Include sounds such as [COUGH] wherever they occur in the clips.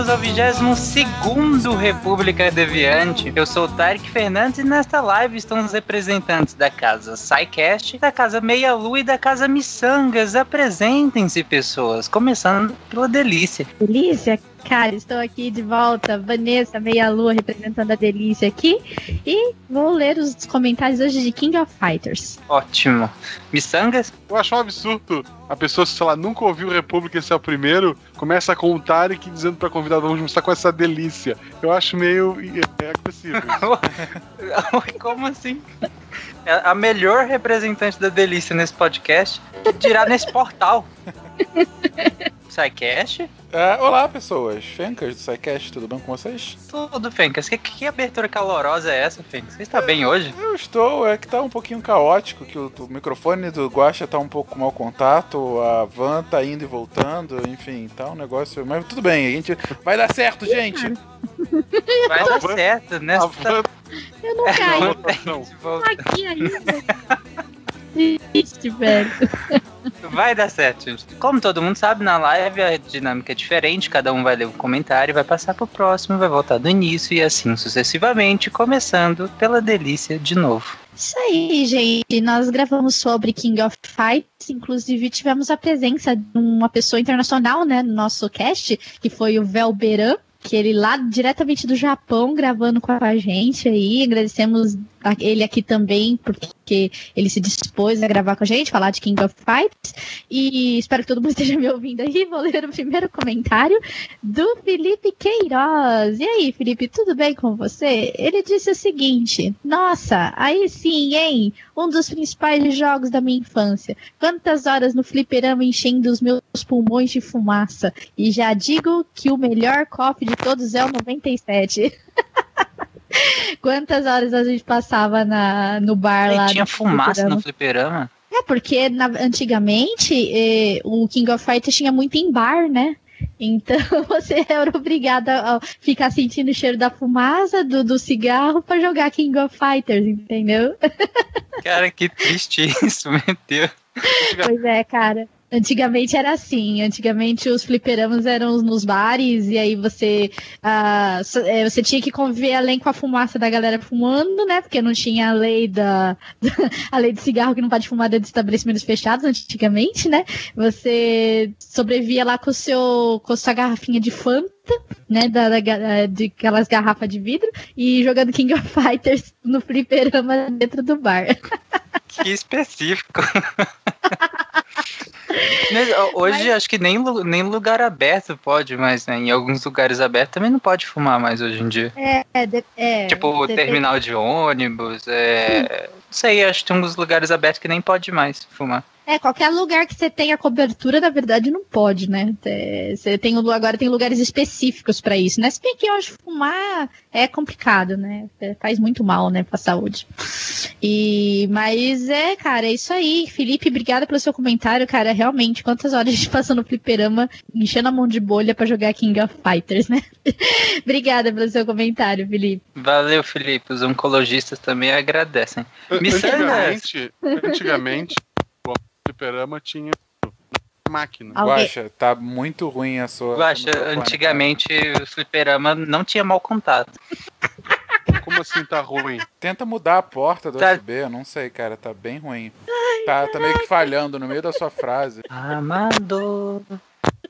Bem-vindos ao a 22º República Deviante. Eu sou o Tarek Fernandes e nesta live estão os representantes da casa SciCast, da casa Meia Lua e da casa Missangas. Apresentem-se, pessoas, começando pela Delícia. Delícia, cara, estou aqui de volta, Vanessa Meia Lua representando a Delícia aqui e vou ler os comentários hoje de King of Fighters. Ótimo. Missangas? Eu acho um absurdo. A pessoa, sei lá, nunca ouviu República, esse é o primeiro, começa a contar e que dizendo pra convidado, vamos mostrar com essa delícia. Eu acho meio é, agressivo. [LAUGHS] Como assim? É A melhor representante da Delícia nesse podcast dirá nesse portal. [LAUGHS] SciCast? É, olá, pessoas. Fencas do SciCast, tudo bem com vocês? Tudo, Fencas. Que, que abertura calorosa é essa, Fencas? Você está bem hoje? Eu estou, é que tá um pouquinho caótico, que o, o microfone do Guaxa tá um pouco com mau contato, a van tá indo e voltando, enfim, tá um negócio... Mas tudo bem, a gente... Vai dar certo, gente! Vai dar certo, né? A Você tá- van Eu não É, caí não tem Não. aqui ainda. [LAUGHS] Triste, velho. Vai dar certo, gente. Como todo mundo sabe, na live a dinâmica é diferente, cada um vai ler um comentário, vai passar pro próximo, vai voltar do início e assim sucessivamente, começando pela delícia de novo. Isso aí, gente. Nós gravamos sobre King of Fights, inclusive tivemos a presença de uma pessoa internacional, né, no nosso cast, que foi o Velberan, que ele lá diretamente do Japão gravando com a gente aí. Agradecemos ele aqui também, porque ele se dispôs a gravar com a gente, falar de King of Fights. E espero que todo mundo [LAUGHS] esteja me ouvindo aí. Vou ler o primeiro comentário do Felipe Queiroz. E aí, Felipe, tudo bem com você? Ele disse o seguinte: Nossa, aí sim, hein? Um dos principais jogos da minha infância. Quantas horas no fliperama enchendo os meus pulmões de fumaça. E já digo que o melhor coffee de todos é o 97. [LAUGHS] [LAUGHS] Quantas horas a gente passava na, no bar lá? E tinha no fumaça fliperama? no fliperama? É, porque na- antigamente eh, o King of Fighters tinha muito em bar, né? Então [LAUGHS] você era obrigada a ficar sentindo o cheiro da fumaça, do, do cigarro, pra jogar King of Fighters, entendeu? [LAUGHS] Cara, que triste isso, meu Deus. Pois é, cara. Antigamente era assim. Antigamente os fliperamas eram nos bares e aí você ah, eh, você tinha que conviver além com a fumaça da galera fumando, né? Porque não tinha a lei da [LAUGHS] a lei de cigarro que não pode fumar dentro de estabelecimentos fechados antigamente, né? Você sobrevivia lá com o seu com a sua garrafinha de Fanta, né? Da, da ga- de aquelas garrafas de vidro e jogando King of Fighters no fliperama dentro do bar. Que específico. [LAUGHS] Mas, Hoje acho que nem, nem lugar aberto pode mais, né? Em alguns lugares abertos também não pode fumar mais hoje em dia. É, de- é, tipo, depende- terminal de ônibus, é. Não sei, acho que tem alguns lugares abertos que nem pode mais fumar. É, qualquer lugar que você tenha cobertura, na verdade, não pode, né? É, Você tem agora tem lugares específicos pra isso, né? Se bem que hoje fumar é complicado, né? É, Faz muito mal, né, pra saúde. E, mas é, cara, é isso aí. Felipe, obrigada pelo seu comentário, cara. Realmente, quantas horas a gente passa no fliperama enchendo a mão de bolha pra jogar King of Fighters, né? [LAUGHS] obrigada pelo seu comentário, Felipe. Valeu, Felipe. Os oncologistas também agradecem. Missangas. Antigamente, antigamente, fliperama tinha máquina. Alguém- Guaxa, tá muito ruim a sua. Guaxa, antigamente o fliperama não tinha mau contato. Como assim tá ruim? Tenta mudar a porta do Tá. USB, eu não sei, cara, tá bem ruim. tá, tá meio que falhando no meio da sua frase. Amador,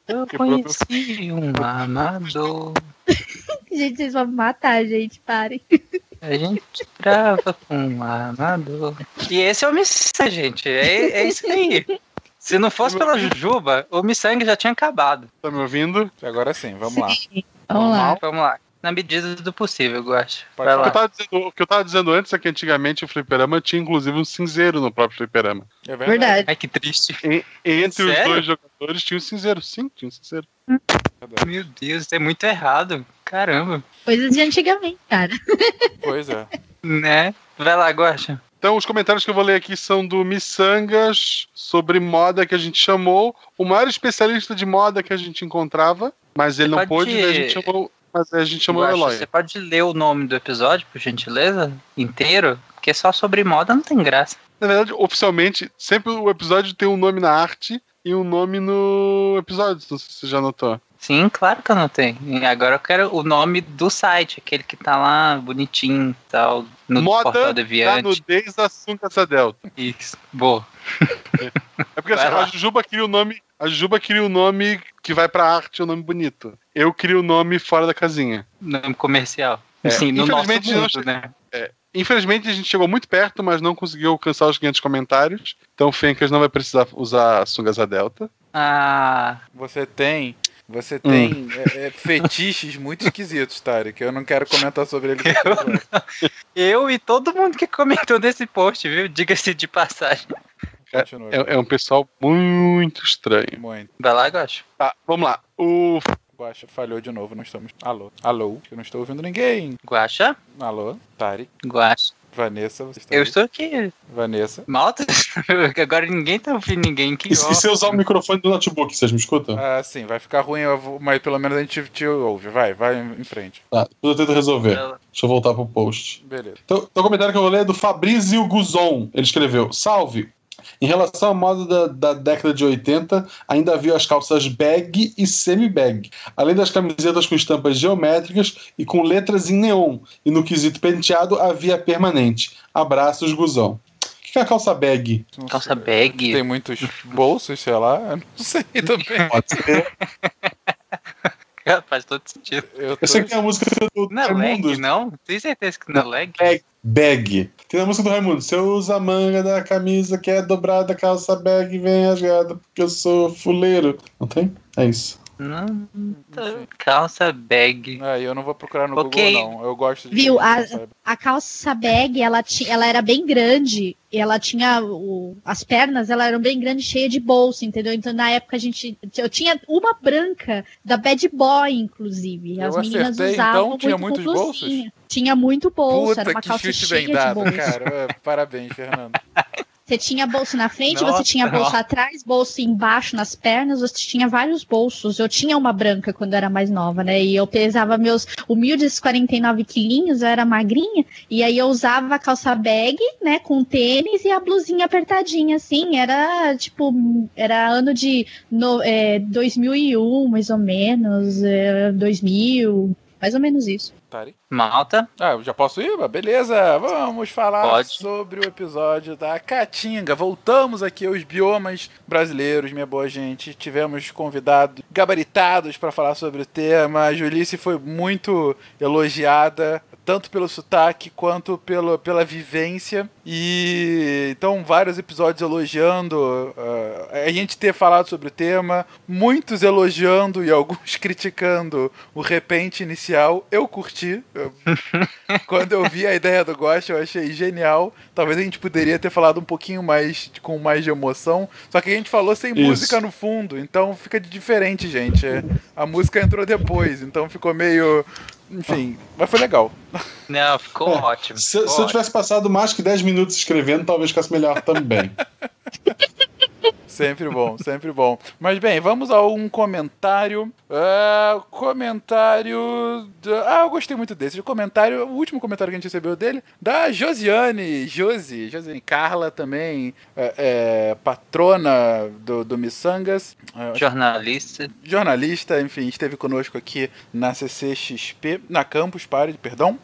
eu Que conheci um amador. [LAUGHS] Gente, vocês vão me matar, gente, parem. A gente trava com um amador. E esse é o Missang, gente. É, é isso aí. Se não fosse pela Jujuba, o Missang já tinha acabado. Tá me ouvindo? Agora sim, vamos lá. Vamos lá. Vamos lá. Na medida do possível, eu Vai O que, eu dizendo, o que eu tava dizendo antes é que antigamente o fliperama tinha inclusive um cinzeiro no próprio fliperama. É verdade. Verdade. Ai, que triste. E- entre os Sério? dois jogadores tinha um cinzeiro. Sim, tinha um cinzeiro. Meu Deus, isso é muito errado. Caramba. Coisas de antigamente, cara. [LAUGHS] Pois é. Né? Vai lá, Guaxa. Então, os comentários que eu vou ler aqui são do Missangas sobre moda que a gente chamou. O maior especialista de moda que a gente encontrava, mas ele Você não pôde, né? A gente chamou, mas a gente chamou o Eloy. Você pode ler o nome do episódio, por gentileza? Inteiro? Porque só sobre moda não tem graça. Na verdade, oficialmente, sempre o episódio tem um nome na arte e um nome no episódio. Não sei se você já notou. Sim, claro que eu tenho. E agora eu quero o nome do site, aquele que tá lá bonitinho e tal, no Moda portal Deviante. nudez da Sunca Delta. Isso, boa. É porque Vai assim, a Jujuba queria o nome. A Jujuba queria o nome que vai pra arte, o nome bonito. Eu queria o nome fora da casinha. Nome comercial. É, Sim, no nosso mundo, né? Infelizmente a gente chegou muito perto, mas não conseguiu alcançar os 500 comentários. Então o Fencas não vai precisar usar a Sungasa Delta. Ah, Você tem. Você Hum. tem é, é, fetiches muito esquisitos, Tarek. Eu não quero comentar sobre eles. aqui agora. eu e todo mundo que comentou nesse post, viu? Diga-se de passagem. Continua. É, é um pessoal muito estranho. Muito. Vai lá, Gosto. Tá, vamos lá. O Guaxa falhou de novo, não estamos. Alô? Alô? Eu não estou ouvindo ninguém. Guaxa? Alô? Tarek? Guaxa. Vanessa, você está Eu aí? estou aqui. Vanessa. Malta? [LAUGHS] Agora ninguém tá ouvindo ninguém. Que E, se- e se eu usar o microfone do notebook, vocês me escutam? Ah, sim, vai ficar ruim, vou- mas pelo menos a gente te ouve. Vai, vai em frente. Tá, eu tento resolver. Deixa eu voltar pro post. Beleza. Então, então o comentário que eu vou ler é do Fabrício Guzon. Ele escreveu: Salve! Em relação à moda da, da década de 80, ainda havia as calças bag e semi-bag, além das camisetas com estampas geométricas e com letras em neon. E no quesito penteado havia permanente. Abraços, Guzão. O que é a calça bag? Calça bag. Tem muitos bolsos, sei lá. Não sei também. Pode ser. [LAUGHS] [LAUGHS] Faz todo sentido. Eu tô... Eu sei que tem a música do Não é lag, Raimundos. não? Tem certeza que não é lag? Bag. Bag. Tem a música do Raimundo. Você usa a manga da camisa que é dobrada, calça bag vem rasgada, porque eu sou fuleiro. Não tem? É isso. Não. Calça bag. Ah, eu não vou procurar no Ok. Google, não. Eu gosto de. Viu? A-? A calça bag, ela, ti, ela era bem grande. E ela tinha. O, as pernas, ela eram bem grandes, cheia de bolsa, entendeu? Então, na época, a gente. Eu tinha uma branca, da Bad Boy, inclusive. As Eu meninas acertei, usavam então? Tinha muito muitos bolsos? Tinha muito bolso, era Puta uma que calça chute cheia bem de dado, bolsa. cara. É, Parabéns, Fernando. [LAUGHS] Você tinha bolso na frente, Nossa, você tinha bolso nossa. atrás, bolso embaixo nas pernas, você tinha vários bolsos. Eu tinha uma branca quando era mais nova, né? E eu pesava meus humildes 49 quilinhos, eu era magrinha, e aí eu usava a calça bag, né, com tênis e a blusinha apertadinha, assim. Era tipo, era ano de no, é, 2001, mais ou menos, é, 2000, mais ou menos isso. Tari? Malta. Ah, eu já posso ir? Beleza, vamos falar Pode. sobre o episódio da Caatinga. Voltamos aqui aos biomas brasileiros, minha boa gente. Tivemos convidados gabaritados para falar sobre o tema. A Julice foi muito elogiada, tanto pelo sotaque quanto pelo, pela vivência. E então, vários episódios elogiando ah, a gente ter falado sobre o tema, muitos elogiando e alguns [LAUGHS] criticando o repente inicial. Eu curti. Eu- [LAUGHS] quando eu vi a ideia do Ghost, eu achei genial. Talvez a gente poderia ter falado um pouquinho mais, com mais de emoção. Só que a gente falou sem Isso. música no fundo, então fica de diferente, gente. A música entrou depois, então ficou meio. Enfim, mas foi legal. Não, ficou É, ótimo. Se, ficou se eu tivesse passado mais que 10 minutos escrevendo, talvez ficasse melhor também. [LAUGHS] Sempre bom, sempre bom. Mas bem, vamos a um comentário. Ah, comentário. da- Ah, eu gostei muito desse. O comentário, o último comentário que a gente recebeu dele, da Josiane. Josi, Josiane Carla também, é, é, patrona do, do Missangas. Ah, Jornalista. jornalista, enfim, esteve conosco aqui na CCXP, na Campus Party, perdão.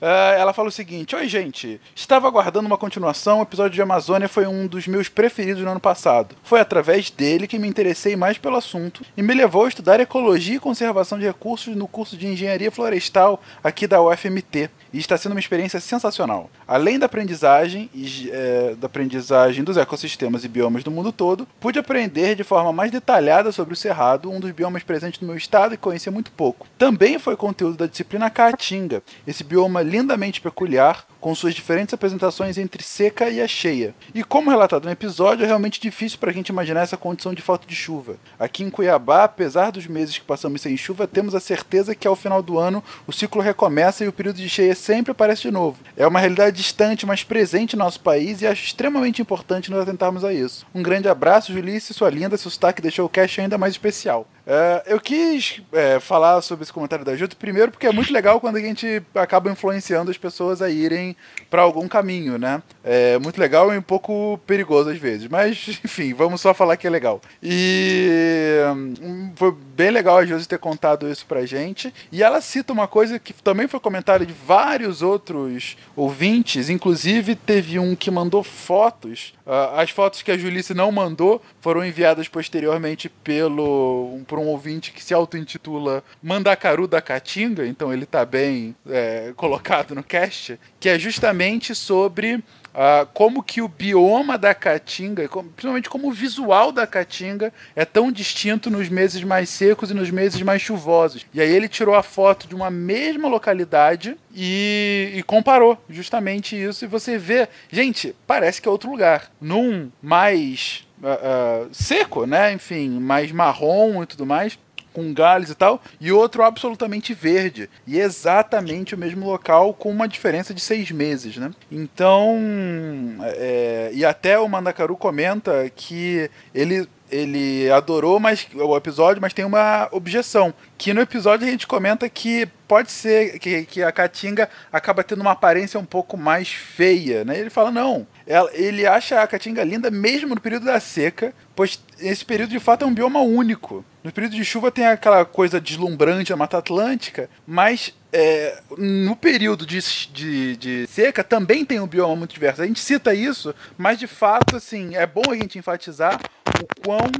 Ah, ela fala o seguinte: Oi, gente, estava aguardando uma continuação. O episódio de Amazônia foi um dos meus preferidos no ano passado. Foi foi através dele que me interessei mais pelo assunto e me levou a estudar ecologia e conservação de recursos no curso de engenharia florestal aqui da UFMT. E está sendo uma experiência sensacional. Além da aprendizagem é, da aprendizagem dos ecossistemas e biomas do mundo todo, pude aprender de forma mais detalhada sobre o cerrado, um dos biomas presentes no meu estado e conhecia muito pouco. Também foi conteúdo da disciplina Caatinga, esse bioma lindamente peculiar, com suas diferentes apresentações entre seca e a cheia. E como relatado no episódio, é realmente difícil para a gente imaginar essa condição de falta de chuva. Aqui em Cuiabá, apesar dos meses que passamos sem chuva, temos a certeza que ao final do ano o ciclo recomeça e o período de cheia sempre aparece de novo. É uma realidade distante, mas presente em nosso país e acho extremamente importante nos atentarmos a isso. Um grande abraço, Julice, sua linda, seu sotaque deixou o cast ainda mais especial. É, eu quis é, falar sobre esse comentário da Júlia, primeiro porque é muito legal quando a gente acaba influenciando as pessoas a irem para algum caminho, né? É muito legal e um pouco perigoso às vezes, mas [LAUGHS] enfim, vamos só falar que é legal. E hum, foi bem legal a Josi ter contado isso pra gente. E ela cita uma coisa que também foi comentário de vários outros ouvintes, inclusive teve um que mandou fotos. Uh, as fotos que a Julice não mandou foram enviadas posteriormente pelo um, por um ouvinte que se auto-intitula Mandacaru da Caatinga, então ele tá bem é, colocado no cast, que é justamente sobre Uh, como que o bioma da Caatinga, principalmente como o visual da Caatinga, é tão distinto nos meses mais secos e nos meses mais chuvosos. E aí ele tirou a foto de uma mesma localidade e, e comparou justamente isso. E você vê, gente, parece que é outro lugar. Num mais uh, uh, seco, né? Enfim, mais marrom e tudo mais com galhos e tal, e outro absolutamente verde. E exatamente o mesmo local com uma diferença de seis meses, né? Então, é, e até o Mandacaru comenta que ele ele adorou mas, o episódio, mas tem uma objeção. Que no episódio a gente comenta que pode ser que, que a Caatinga acaba tendo uma aparência um pouco mais feia, né? Ele fala, não, ela, ele acha a Caatinga linda mesmo no período da seca, pois esse período de fato é um bioma único. No período de chuva tem aquela coisa deslumbrante da Mata Atlântica, mas é, no período de, de, de, seca também tem um bioma muito diverso. A gente cita isso, mas de fato, assim, é bom a gente enfatizar o quão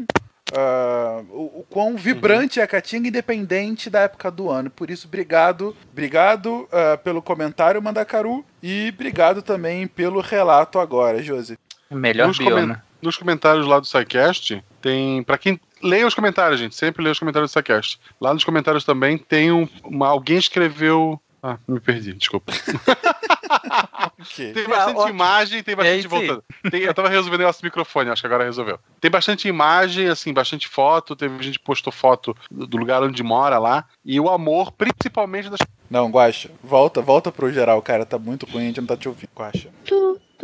Uh, o, o, quão vibrante uhum. é a Caatinga, independente da época do ano. Por isso, obrigado, obrigado uh, pelo comentário, Mandacaru, e obrigado também pelo relato agora, Josi. Melhor nos, comen nos comentários lá do SciCast, tem. para quem leia os comentários, gente. Sempre leia os comentários do SciCast. Lá nos comentários também tem um, uma, alguém escreveu. Ah, me perdi, desculpa. [LAUGHS] okay. Tem bastante ah, imagem, tem bastante é voltando. Tem, eu tava resolvendo o nosso microfone, acho que agora resolveu. Tem bastante imagem, assim, bastante foto. Teve gente que postou foto do lugar onde mora lá. E o amor, principalmente das. Não, Guacha, volta, volta pro geral, cara. Tá muito ruim, a gente não tá te ouvindo,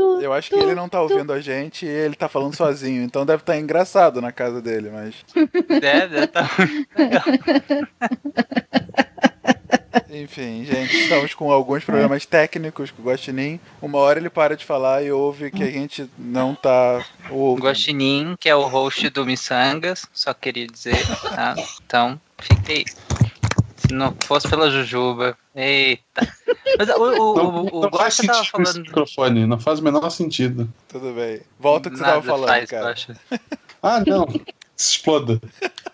Guacha. Eu acho que ele não tá ouvindo a gente e ele tá falando sozinho, então deve estar tá engraçado na casa dele, mas. Deve, deve tá. [LAUGHS] Enfim, gente, estamos com alguns problemas técnicos com o Guaxinim. Uma hora ele para de falar e ouve que a gente não tá ouvindo. Guaxinim, que é o host do Missangas, só queria dizer, tá? Então, fiquei. Se não fosse pela Jujuba. Eita. Mas o, o, não, o, não faz sentido falando... esse microfone, não faz o menor sentido. Tudo bem. Volta o que Nada você tava falando, faz, cara. Ah, não. Se exploda.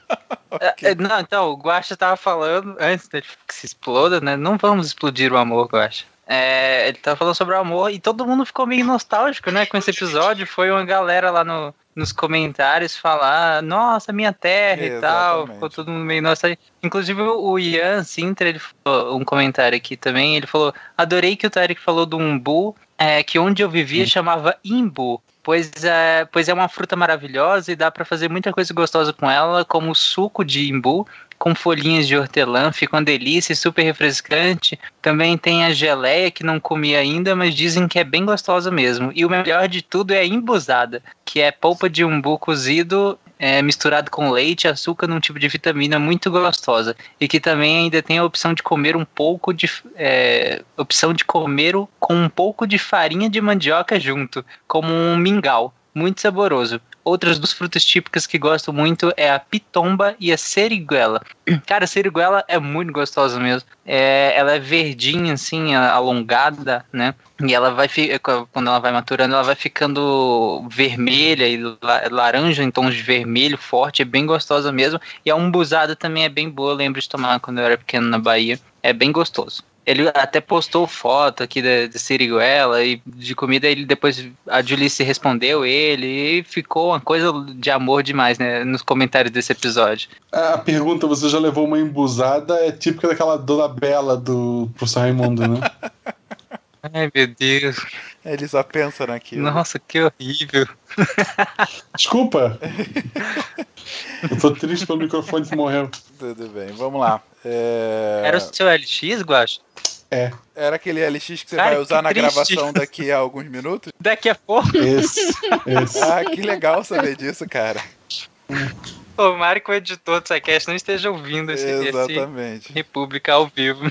[LAUGHS] okay. É, não, então, o Guacha tava falando, antes de que se exploda, né? Não vamos explodir o amor, Guacha. É, ele tava falando sobre o amor e todo mundo ficou meio nostálgico, né? Com esse episódio. Foi uma galera lá no, nos comentários falar, nossa, minha terra e tal. Ficou todo mundo meio nostálgico. Inclusive o Ian Sintra, ele falou um comentário aqui também. Ele falou: adorei que o Tarek falou do umbu, é, que onde eu vivia chamava imbu pois é, pois é uma fruta maravilhosa e dá para fazer muita coisa gostosa com ela, como suco de imbu com folhinhas de hortelã, fica uma delícia, super refrescante. Também tem a geleia que não comi ainda, mas dizem que é bem gostosa mesmo. E o melhor de tudo é a embusada, que é polpa de umbu cozido é, misturado com leite açúcar num tipo de vitamina muito gostosa. E que também ainda tem a opção de comer um pouco de. É, opção de comer com um pouco de farinha de mandioca junto, como um mingau. Muito saboroso. Outras duas frutas típicas que gosto muito é a pitomba e a seriguela. [CLEARS THROAT] Cara, a seriguela é muito gostosa mesmo. É, ela é verdinha, assim, alongada, né? E ela vai, quando ela vai maturando, ela vai ficando vermelha e la- laranja em tons de vermelho forte, é bem gostosa mesmo. E a umbuzada também é bem boa, eu lembro de tomar quando eu era pequeno na Bahia. É bem gostoso. Ele até postou foto aqui da, da Siriguela e de comida, ele depois a Julice respondeu ele e ficou uma coisa de amor demais, né? Nos comentários desse episódio. A pergunta, você já levou uma embusada, é típica daquela dona Bela do professor Raimundo, né? [LAUGHS] Ai, meu Deus. Ele só pensa naquilo. Nossa, que horrível. [LAUGHS] Desculpa! [LAUGHS] Eu tô triste pelo microfone que morreu. Tudo bem, vamos lá. É, Era o seu LX, Guacho? É, Era aquele LX que você Cara, vai usar na triste. gravação daqui a alguns minutos? Daqui a pouco, esse. esse. Ah, que legal saber disso, cara. tomara que o editor do SciCast não esteja ouvindo esse, esse Exatamente. República ao vivo.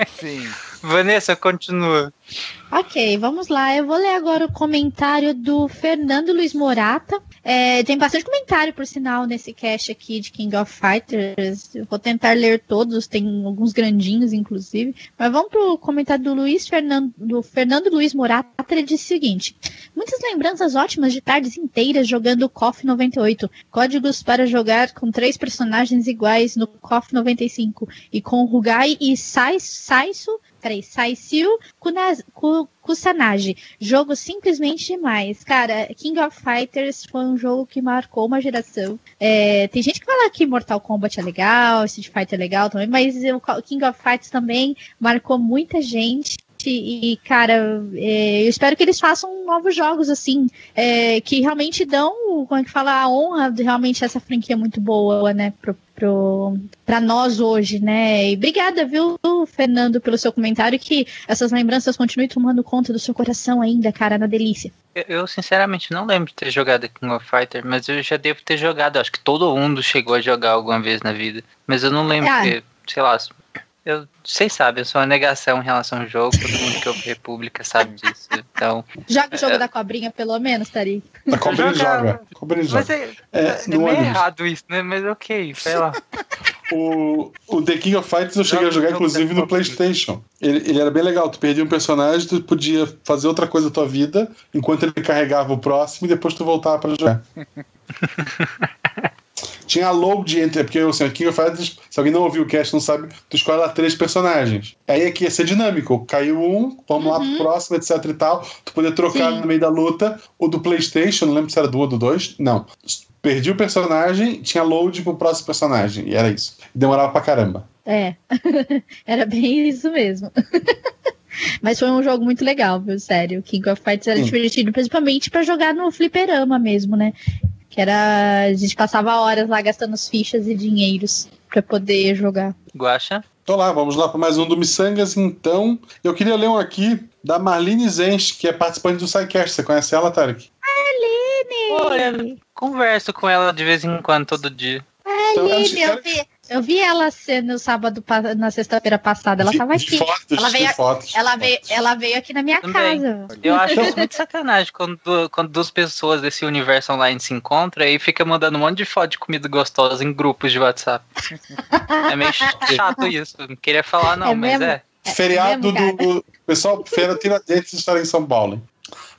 Enfim. Vanessa, continua. Ok, vamos lá. Eu vou ler agora o comentário do Fernando Luiz Morata. É, tem bastante comentário, por sinal, nesse cast aqui de King of Fighters. Eu vou tentar ler todos, tem alguns grandinhos, inclusive. Mas vamos pro comentário do Luiz Fernando, do Fernando Luiz Morata. Ele disse o seguinte: Muitas lembranças ótimas de tardes inteiras jogando KOF 98. Códigos para jogar com três personagens iguais no KOF 95. E com Rugai e Sai- Saisu Peraí, Ku- Kusanagi. Jogo simplesmente demais. Cara, King of Fighters foi um jogo que marcou uma geração. É, tem gente que fala que Mortal Kombat é legal, Street Fighter é legal também, mas o King of Fighters também marcou muita gente. E, cara, é, eu espero que eles façam novos jogos, assim, é, que realmente dão, como é que fala, a honra de realmente essa franquia muito boa, né, pro, pro, pra nós hoje, né? E obrigada, viu, Fernando, pelo seu comentário, que essas lembranças continuem tomando conta do seu coração ainda, cara, na delícia. Eu, eu, sinceramente não lembro de ter jogado King of Fighter, mas eu já devo ter jogado. Acho que todo mundo [LAUGHS] chegou a jogar alguma vez na vida. Mas eu não lembro, Ah. porque, sei lá. Eu, vocês sabem, eu sou uma negação em relação ao jogo, todo mundo que ouve República sabe disso. Então. Joga o jogo da cobrinha, pelo menos, Tari. A cobrinha joga. A cobrinha Mas joga. é, É, é meio ônibus. errado isso, né? Mas ok, sei lá. O, o The King of Fighters eu cheguei a jogar, inclusive, no PlayStation. Ele, ele era bem legal. Tu perdia um personagem, tu podia fazer outra coisa da tua vida enquanto ele carregava o próximo e depois tu voltava pra jogar. [LAUGHS] Tinha a load entre. Porque assim, King of Fighters, se alguém não ouviu o cast, não sabe, tu escolhe lá três personagens. Aí aqui ia ser dinâmico. Caiu um, vamos lá pro próximo, etc e tal. Tu poder trocar Sim. no meio da luta. O do PlayStation, não lembro se era do 1 ou do 2. Não. Perdi o personagem, tinha load pro próximo personagem. E era isso. Demorava pra caramba. É, [LAUGHS] era bem isso mesmo. [LAUGHS] Mas foi um jogo muito legal, viu? Sério. King of Fighters era Sim. divertido, principalmente pra jogar no fliperama mesmo, né? Que era. A gente passava horas lá gastando as fichas e dinheiros pra poder jogar. Guacha? Então lá, vamos lá para mais um do Missangas. Então, eu queria ler um aqui da Marlene Zench, que é participante do SciCast. Você conhece ela, Tarek? Olha, converso com ela de vez em quando, todo dia. Então, eu Aline, eu vi, eu vi ela ser no sábado, na sexta-feira passada. Ela vi- tava vi aqui. Fotos, Ela veio- fotos. Ela veio, ela veio aqui na minha Também. casa. Eu acho isso muito sacanagem quando, quando duas pessoas desse universo online se encontram e fica mandando um monte de foto de comida gostosa em grupos de WhatsApp. [LAUGHS] É meio chato isso. Não queria falar, não, É mas mesmo? é. Feriado mesmo, do. Pessoal, Feira Tiradentes estará em São Paulo.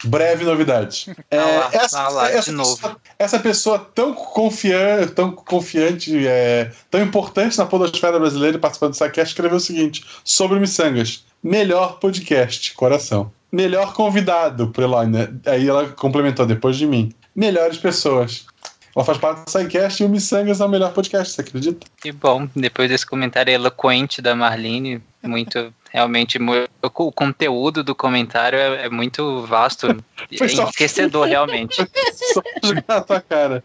Breve novidade. É, Ah lá, essa, ah lá, essa de novo. Pessoa, essa pessoa tão confiante, tão confiante, é, tão importante na podosfera brasileira, participando do SciCast, escreveu o seguinte sobre o Missangas. Melhor podcast, coração. Melhor convidado, pro Eloy, né? Aí ela complementou, depois de mim. Melhores pessoas. Ela faz parte do SciCast e o Missangas é o melhor podcast, você acredita? Que bom, depois desse comentário eloquente da Marlene, muito, realmente, o conteúdo do comentário é, é muito vasto, é [LAUGHS] Foi só- enriquecedor, realmente. [LAUGHS] Só jogar na tua cara.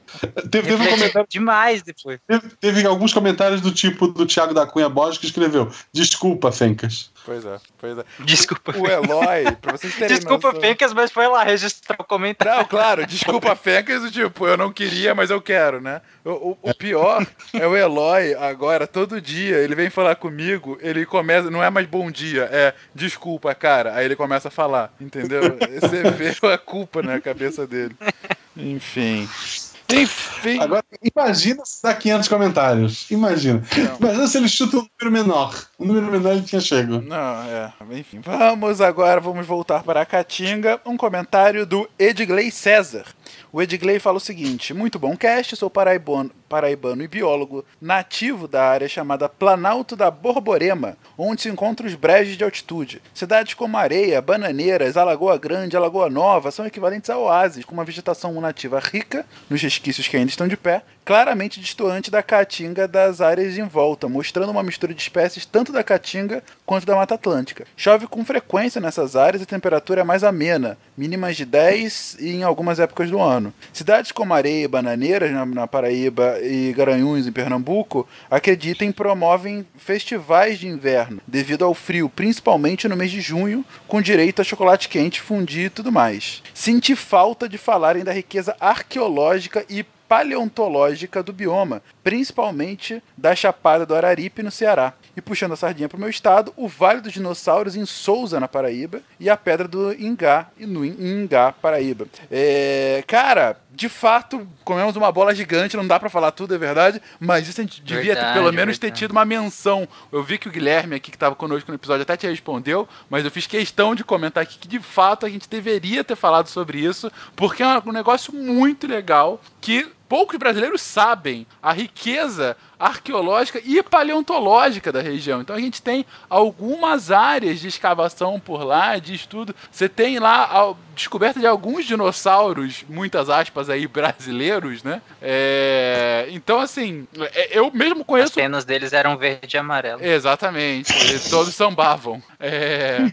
Teve, teve um comentário demais depois. Teve, teve alguns comentários do tipo do Thiago da Cunha Borges que escreveu: Desculpa, Fencas. Pois é, pois é. Desculpa. O Eloy, pra vocês terem Desculpa, noção... Fencas, mas foi lá registrar o comentário. Não, claro, desculpa Fencas, do tipo, eu não queria, mas eu quero, né? O, o- o pior é o Eloy, agora, todo dia, ele vem falar comigo, ele começa, não é mais bom dia, é desculpa, cara. Aí ele começa a falar, entendeu? Você [LAUGHS] vê a culpa na cabeça dele. Enfim. Enfim. Agora, imagina se dá 500 comentários. Imagina. Não. Imagina se ele chuta um número menor. Um número menor ele tinha chego. Não, é. Enfim, vamos agora, vamos voltar para a Caatinga. Um comentário do Edgley César. O Edgley fala o seguinte: Muito bom cast, sou paraibano, paraibano e biólogo nativo da área chamada Planalto da Borborema, onde se encontram os brejos de altitude. Cidades como Areia, Bananeiras, Alagoa Grande, Alagoa Nova são equivalentes a oásis, com uma vegetação nativa rica, nos resquícios que ainda estão de pé, claramente distoante da caatinga das áreas em volta, mostrando uma mistura de espécies tanto da caatinga quanto da Mata Atlântica. Chove com frequência nessas áreas e a temperatura é mais amena, mínimas de 10 e em algumas épocas do ano. Cidades como Areia e Bananeiras, na, na Paraíba, e Garanhuns, em Pernambuco, acreditam e promovem festivais de inverno, devido ao frio, principalmente no mês de junho, com direito a chocolate quente, fundir e tudo mais. Senti falta de falarem da riqueza arqueológica e paleontológica do bioma, principalmente da Chapada do Araripe, no Ceará. E puxando a sardinha para o meu estado, o Vale dos Dinossauros em Souza, na Paraíba, e a Pedra do Ingá, no Ingá, Paraíba. É, cara, de fato, comemos uma bola gigante, não dá para falar tudo, é verdade, mas isso a gente devia ter, Verdade, pelo menos ter verdade. tido uma menção. Eu vi que o Guilherme aqui, que estava conosco no episódio, até te respondeu, mas eu fiz questão de comentar aqui que de fato a gente deveria ter falado sobre isso, porque é um negócio muito legal que poucos brasileiros sabem a riqueza arqueológica e paleontológica da região. Então a gente tem algumas áreas de escavação por lá, de estudo. Você tem lá a descoberta de alguns dinossauros, muitas aspas aí, brasileiros, né? É, Então, assim, é, eu mesmo As conheço penas deles eram verde e amarelo. Exatamente, todos sambavam. É... [LAUGHS]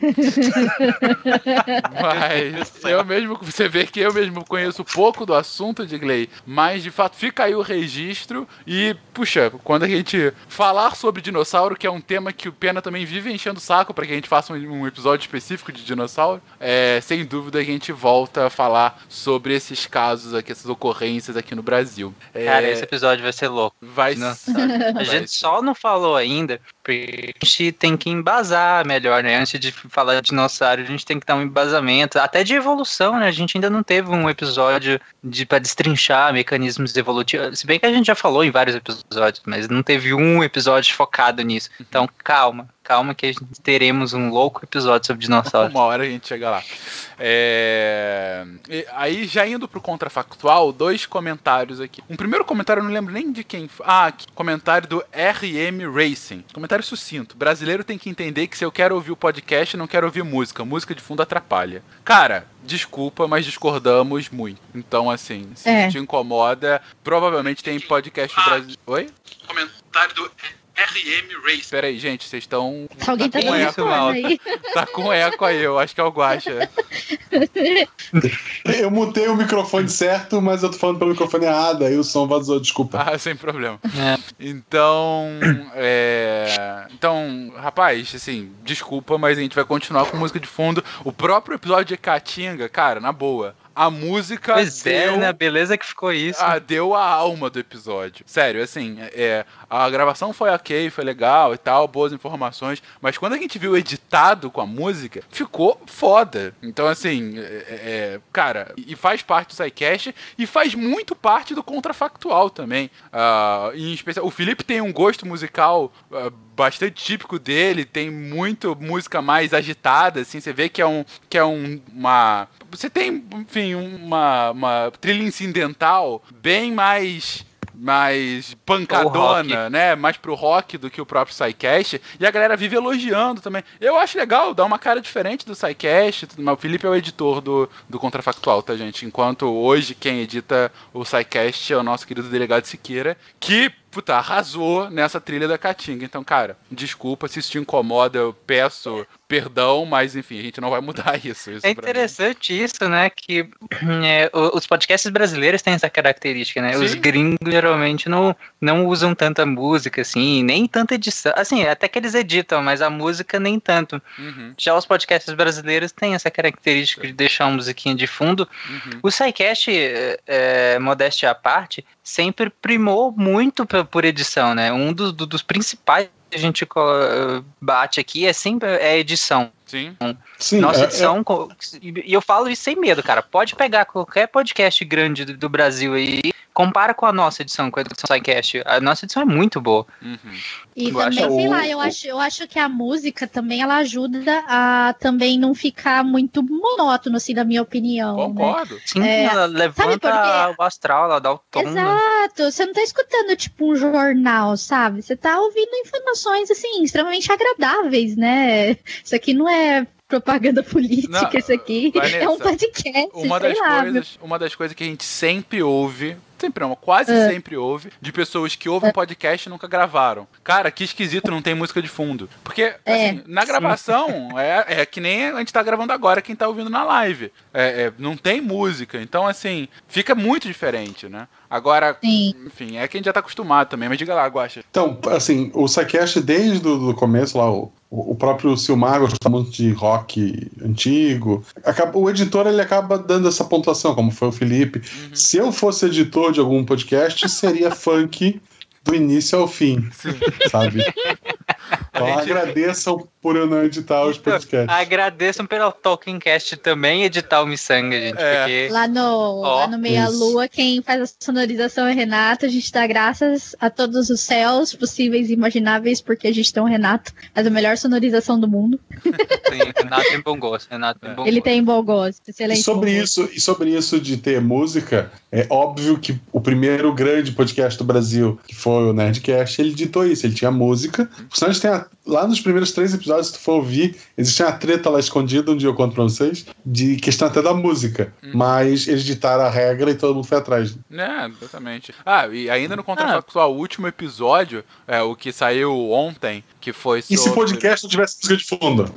Mas eu mesmo, você vê que eu mesmo conheço pouco do assunto de Gley, mas de fato fica aí o registro e, puxa, quando a gente falar sobre dinossauro, que é um tema que o Pena também vive enchendo o saco para que a gente faça um, um episódio específico de dinossauro, é, sem dúvida a gente volta a falar sobre esses casos aqui, essas ocorrências aqui no Brasil. É, Cara, esse episódio vai ser louco. vai Nossa. A gente só não falou ainda, porque a gente tem que embasar melhor, né? Antes de falar de dinossauro, a gente tem que dar um embasamento, até de evolução, né? A gente ainda não teve um episódio de para destrinchar mecanismos evolutivos. Se bem que a gente já falou em vários episódios, mas não teve um episódio focado nisso. Então, calma, calma que a gente teremos um louco episódio sobre dinossauros. [LAUGHS] Uma hora a gente chega lá. É, e aí, já indo pro contrafactual, dois comentários aqui. Um primeiro comentário, eu não lembro nem de quem. Ah, aqui, comentário do RM Racing. Comentário sucinto. Brasileiro tem que entender que se eu quero ouvir o podcast, não quero ouvir música. Música de fundo atrapalha. Cara, desculpa, mas discordamos muito. Então, assim, se É. te incomoda, provavelmente tem podcast brasileiro. Oi? Comentário do RM Racing. Peraí, gente, vocês estão. Alguém tá com eco. telefonando aí. [LAUGHS] Tá com eco aí, eu acho que é o Guaxa. [LAUGHS] Eu mutei o microfone certo, mas eu tô falando pelo microfone errado, aí o som vazou, desculpa. Ah, sem problema. [LAUGHS] É. Então, é... Então, rapaz, assim, desculpa, mas a gente vai continuar com música de fundo. O próprio episódio de Caatinga, cara, na boa. A música Pois é, deu... né? Beleza que ficou isso. Ah, deu a alma do episódio. Sério, assim, é, a gravação foi ok, foi legal e tal, boas informações, mas quando a gente viu editado com a música, ficou foda. Então, assim, é, é, cara, e faz parte do SciCast e faz muito parte do contrafactual também. Ah, em especial, o Felipe tem um gosto musical ah, bastante típico dele, tem muito música mais agitada, assim, você vê que é um que é um, uma você tem, enfim, uma, uma trilha incidental bem mais mais pancadona, né? Mais pro rock do que o próprio SciCast. E a galera vive elogiando também. Eu acho legal, dá uma cara diferente do mais. O Felipe é o editor do, do Contrafactual, tá, gente? Enquanto hoje quem edita o SciCast é o nosso querido delegado Siqueira, que puta, arrasou nessa trilha da Caatinga. Então, cara, desculpa se isso te incomoda, eu peço perdão, mas enfim, a gente não vai mudar [LAUGHS] isso. isso É interessante isso, né? Que é, os podcasts brasileiros têm essa característica, né? Os Sim. gringos geralmente não, não usam tanta música, assim, nem tanta edição. Assim, até que eles editam, mas a música nem tanto. Uhum, Já os podcasts brasileiros têm essa característica de deixar uma musiquinha de fundo. uhum. O SciCast, é, é, modéstia à parte, sempre primou muito por edição, né? Um dos, do- dos principais a gente bate aqui é sempre é edição. Sim. Sim, Nossa é- edição, co- e eu falo isso sem medo, cara. Pode pegar qualquer podcast grande do, do Brasil aí, compara com a nossa edição, com a edição SciCast. A nossa edição é muito boa. Uhum. E Eu também, acho- sei lá, eu acho, eu acho que a música também ela ajuda a também não ficar muito monótono, assim, na minha opinião. né? Concordo. Sim, É, ela levanta o astral, ela dá o tom. né? Exato, você não tá escutando tipo um jornal, sabe? Você tá ouvindo informações assim extremamente agradáveis, né? Isso aqui não é propaganda política, Não, isso aqui Vanessa, é um podcast, Uma das, lá. coisas, uma das coisas que a gente sempre ouve, sempre não, quase É. sempre ouve, de pessoas que ouvem podcast e nunca gravaram. Cara, que esquisito não tem música de fundo. Porque, É, assim, na gravação, [LAUGHS] é, é que nem a gente tá gravando agora, quem tá ouvindo na live. É, é, não tem música. Então, assim, fica muito diferente, né? Agora, Sim. enfim, é que a gente já tá acostumado também. Mas diga lá, Guaxa. Então, assim, o Psycast, desde o do começo lá, o, o próprio Silmar gosta muito de rock antigo. Acaba, o editor, ele acaba dando essa pontuação, como foi o Felipe. Uhum. Se eu fosse editor de algum podcast, seria funk do início ao fim, sabe? [LAUGHS] Então gente- agradeçam por eu não editar os Então, podcasts. Agradeçam pelo Talkingcast também editar o Missanga, gente. É. Porque Lá no, lá no Meia isso. Lua, quem faz a sonorização é Renato. A gente dá graças a todos os céus possíveis e imagináveis, porque a gente tem um Renato, faz a melhor sonorização do mundo. tem, Renato tem bom gosto. Renato tem bom Ele gosto. tem bom gosto, E excelente. sobre bom gosto. isso, e sobre isso de ter música, é óbvio que o primeiro grande podcast do Brasil, que foi o Nerdcast, ele ditou isso, ele tinha música. Por sinal, gente tem a- lá nos primeiros três episódios, se tu for ouvir, existe uma treta lá escondida, um dia eu conto pra vocês, de questão até da música. Mas eles ditaram a regra e todo mundo foi atrás. É, exatamente. Ah, e ainda no Contrafactual, o último episódio, é, o que saiu ontem, que foi sobre... E se o podcast não tivesse música de fundo?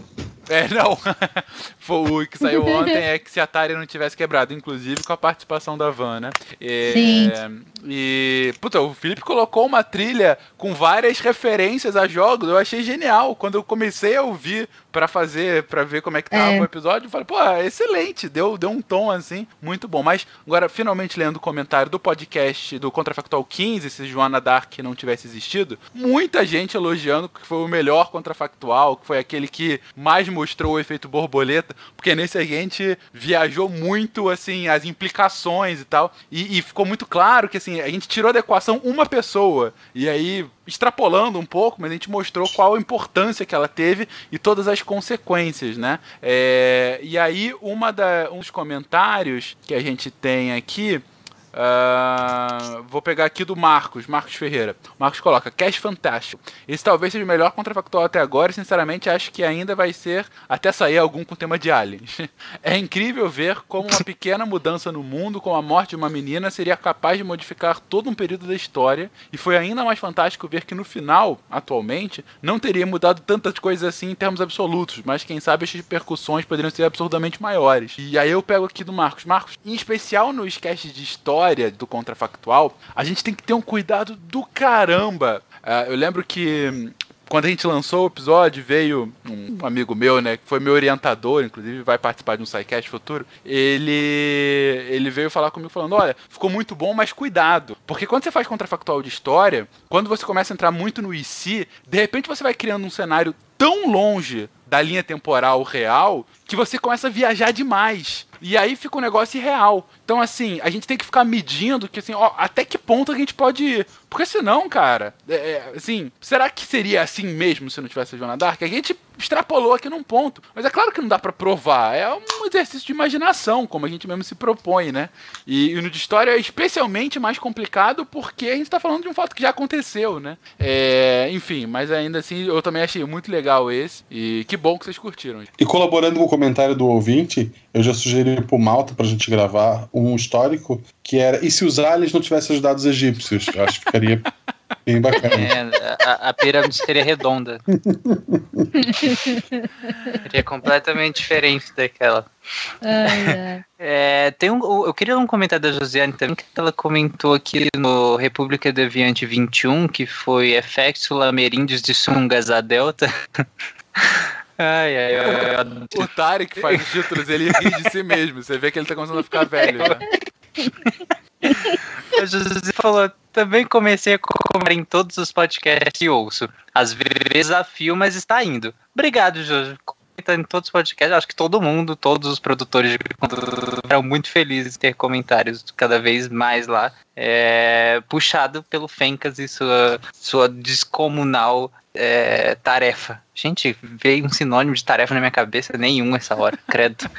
É, não. [LAUGHS] Foi o que saiu ontem é que se a Atari não tivesse quebrado, inclusive com a participação da Van, né? É, Sim. E, puta, o Felipe colocou uma trilha com várias referências a jogos. Eu achei genial. Quando eu comecei a ouvir pra fazer, pra ver como é que tava É. o episódio, eu falei, pô, excelente. Deu, deu um tom assim, muito bom. Mas agora, finalmente lendo o comentário do podcast do Contrafactual 15, se Joana Dark não tivesse existido, muita gente elogiando que foi o melhor Contrafactual, que foi aquele que mais mostrou o efeito borboleta, porque nesse a gente viajou muito, assim, as implicações e tal, e, e ficou muito claro que, assim, a gente tirou da equação uma pessoa, e aí, extrapolando um pouco, mas a gente mostrou qual a importância que ela teve e todas as consequências, né? É, e aí, uma da, um dos comentários que a gente tem aqui ah, vou pegar aqui do Marcos, Marcos Ferreira. Marcos coloca, cast fantástico. Esse talvez seja o melhor contrafactual até agora e sinceramente acho que ainda vai ser até sair algum com tema de aliens. [LAUGHS] é incrível ver como uma pequena mudança no mundo, como a morte de uma menina, seria capaz de modificar todo um período da história. E foi ainda mais fantástico ver que no final, atualmente, não teria mudado tantas coisas assim em termos absolutos, mas quem sabe as repercussões poderiam ser absurdamente maiores. E aí eu pego aqui do Marcos. Marcos, em especial no sketch de história do contrafactual, a gente tem que ter um cuidado do caramba. Ah, eu lembro que hum, quando a gente lançou o episódio, veio um amigo meu, né, que foi meu orientador, inclusive vai participar de um SciCast futuro, ele, ele veio falar comigo falando, olha, ficou muito bom, mas cuidado, porque quando você faz contrafactual de história, quando você começa a entrar muito no IC, de repente você vai criando um cenário tão longe da linha temporal real que você começa a viajar demais. E aí fica um negócio irreal. Então, assim, a gente tem que ficar medindo que, assim, ó, até que ponto a gente pode ir. Porque senão, cara, é, é, assim, será que seria assim mesmo se não tivesse a Joana Dark? A gente extrapolou aqui num ponto. Mas é claro que não dá pra provar. É um exercício de imaginação, como a gente mesmo se propõe, né? E, e no de história é especialmente mais complicado porque a gente tá falando de um fato que já aconteceu, né? É, enfim, mas ainda assim, eu também achei muito legal esse. E que bom que vocês curtiram. E colaborando com o comentário do ouvinte, eu já sugeri pro Malta pra gente gravar um histórico que era e se os aliens não tivessem ajudado os egípcios? Eu acho que ficaria [LAUGHS] bem bacana. É, a, a pirâmide seria redonda. [LAUGHS] seria completamente diferente daquela. Ai, ai. É, tem um, eu queria um comentário da Josiane também, que ela comentou aqui no República Deviante 21, que foi Effects Lameríndios de Sungas a Delta. [LAUGHS] Ai, ai, ai. O Tarek que faz os títulos, ele ri de si mesmo. Você vê que ele tá começando a ficar velho, né? A José falou, Também comecei a comer em todos os podcasts que ouço. Às vezes desafio, mas está indo. Obrigado. Comenta em todos os podcasts. Acho que todo mundo, todos os produtores de conteúdo eram muito felizes em ter comentários cada vez mais lá. É, puxado pelo Fencas e sua, sua descomunal é, tarefa. Gente, veio um sinônimo de tarefa na minha cabeça, nenhum essa hora, [LAUGHS] credo.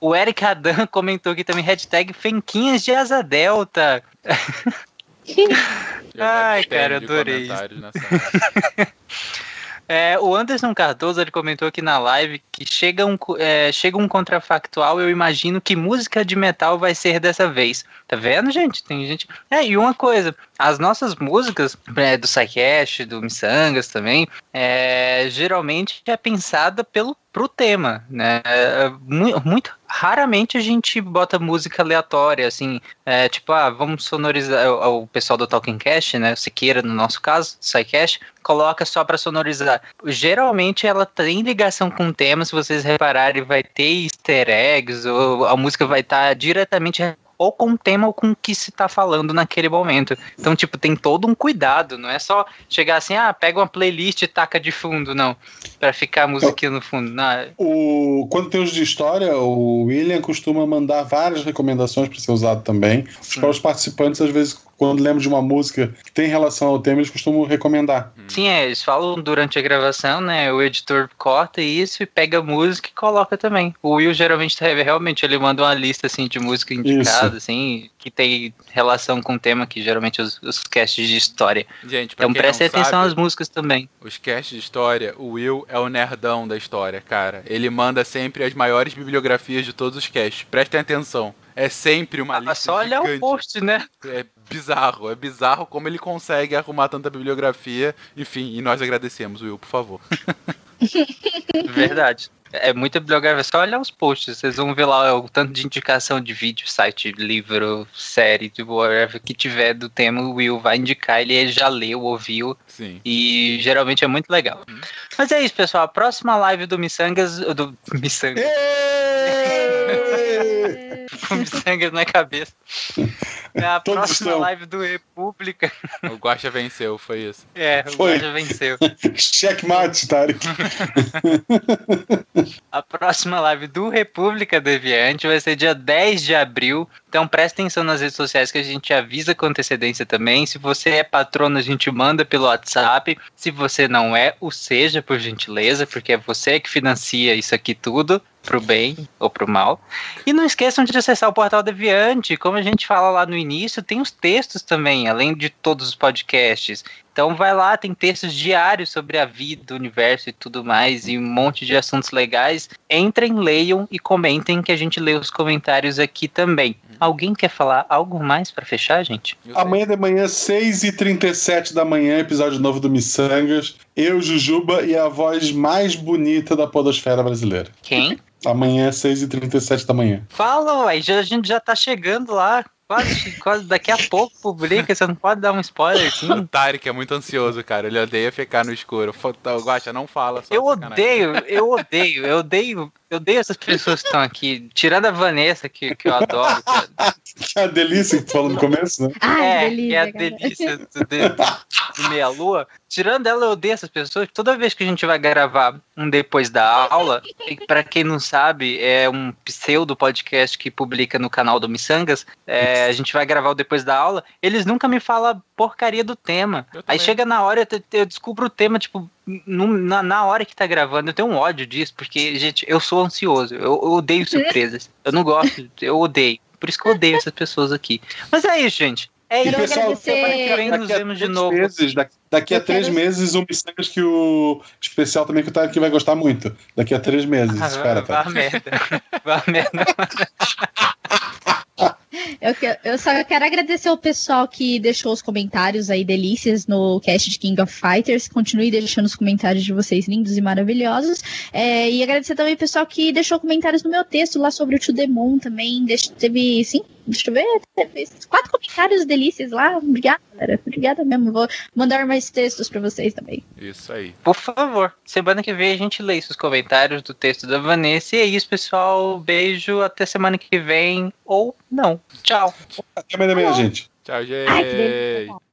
O Eric Adam comentou aqui também, hashtag Fenquinhas de Asa Delta. [LAUGHS] Ai, cara, adorei. [LAUGHS] É, o Anderson Cardoso ele comentou aqui na live chega um, é, chega um contrafactual, eu imagino que música de metal vai ser dessa vez. Tá vendo, gente? Tem gente. É, e uma coisa, as nossas músicas é, do Psycast, do Missangas também, é, geralmente é pensada pelo pro tema, né? É, mu- muito raramente a gente bota música aleatória, assim, é, tipo, ah, vamos sonorizar o, o pessoal do Talking Cast, né? Siqueira, no nosso caso, Psycast, coloca só pra sonorizar. Geralmente ela tem ligação com o tema, se vocês repararem, vai ter easter eggs, ou a música vai estar diretamente ou com o tema ou com o que se tá falando naquele momento. Então, tipo, tem todo um cuidado, não é só chegar assim, ah, pega uma playlist e taca de fundo, não, Pra ficar a musiquinha no fundo. Não, O, quando tem os de história, o William costuma mandar várias recomendações para ser usado também. Os próprios participantes, às vezes, quando lembram de uma música que tem relação ao tema, eles costumam recomendar. Sim, é, eles falam durante a gravação, né? O editor corta isso e pega a música e coloca também. O Will geralmente tá- realmente ele manda uma lista assim de música indicada, assim, que tem relação com o tema, que geralmente os, os casts de história. Gente, pra Então quem prestem não atenção sabe, às músicas também. Os casts de história, o Will é o nerdão da história, cara. Ele manda sempre as maiores bibliografias de todos os casts. Prestem atenção. É sempre uma Ah, lista só olhar o post, né? É bizarro, é bizarro como ele consegue arrumar tanta bibliografia. Enfim, e nós agradecemos, Will, por favor. [LAUGHS] Verdade. É muita bibliografia, é só olhar os posts, vocês vão ver lá o tanto de indicação de vídeo, site, livro, série, de whatever que tiver do tema, o Will vai indicar, ele já leu, ouviu, Sim. e geralmente é muito legal. Mas é isso, pessoal, a próxima live do Missangas, do Missangas, [LAUGHS] com Missangas na cabeça, é a Todos próxima estão. live do República, O Guaxa venceu, foi isso. é, o Foi. Guaja venceu. [LAUGHS] Checkmate, Tarek. [LAUGHS] A próxima live do República Deviante vai ser dia 10 de abril. Então preste atenção nas redes sociais que a gente avisa com antecedência também. Se você é patrono, a gente manda pelo WhatsApp. Se você não é, o seja, por gentileza, porque é você que financia isso aqui tudo, pro bem ou pro mal. E não esqueçam de acessar o portal Deviante. Como a gente fala lá no início, tem os textos também, além de todos os podcasts. Então vai lá, tem textos diários sobre a vida, o universo e tudo mais, e um monte de assuntos legais. Entrem, leiam e comentem que a gente lê os comentários aqui também. Alguém quer falar algo mais pra fechar, gente? Amanhã de manhã, 6h37 da manhã, episódio novo do Missangas. Eu, Jujuba e a voz mais bonita da podosfera brasileira. Quem? Amanhã, 6h37 da manhã. Fala, ué, já, a gente já tá chegando lá. Quase, quase daqui a pouco publica, você não pode dar um spoiler assim. O Tarek é muito ansioso, cara. Ele odeia ficar no escuro. Guaxa, não fala. Só Eu sacanagem. odeio, eu odeio, eu odeio, eu odeio essas pessoas que estão aqui, tirando a Vanessa, que, que eu adoro. Que [LAUGHS] é a delícia que tu falou no começo, né? Ai, é, delícia, que é a cara. delícia do, de- do Meia Lua. Tirando ela, eu odeio essas pessoas. Toda vez que a gente vai gravar um depois da aula, e pra quem não sabe, é um pseudo podcast que publica no canal do Missangas. é, a gente vai gravar o depois da aula. Eles nunca me falam porcaria do tema. Aí chega na hora, eu, te- eu descubro o tema, tipo, no- na, na hora que tá gravando. Eu tenho um ódio disso, porque, gente, eu sou ansioso. Eu, eu odeio surpresas. Eu não gosto, eu odeio. Por isso que eu odeio essas pessoas aqui. Mas é isso, gente. É E isso. pessoal, nos Daqui a vemos de três novo. meses, daqui, daqui a três quero- meses, um Missangas que o especial também que o Tarek vai gostar muito. Daqui a três meses, Ah, espera, vá Tarek. merda. Vá merda. [LAUGHS] Eu, eu só quero agradecer o pessoal que deixou os comentários aí delícias no cast de King of Fighters. Continue deixando os comentários de vocês lindos e maravilhosos. É, e agradecer também o pessoal que deixou comentários no meu texto lá sobre o To Demon também. Deixa- teve, sim, deixa eu ver, teve quatro comentários delícias lá. Obrigada, galera. Obrigada mesmo. Vou mandar mais textos pra vocês também. Isso aí. Por favor, semana que vem a gente lê os comentários do texto da Vanessa. E é isso, pessoal. Beijo. Até semana que vem. Ou não. Tchau. Até amanhã gente. Tchau, Ai, gente.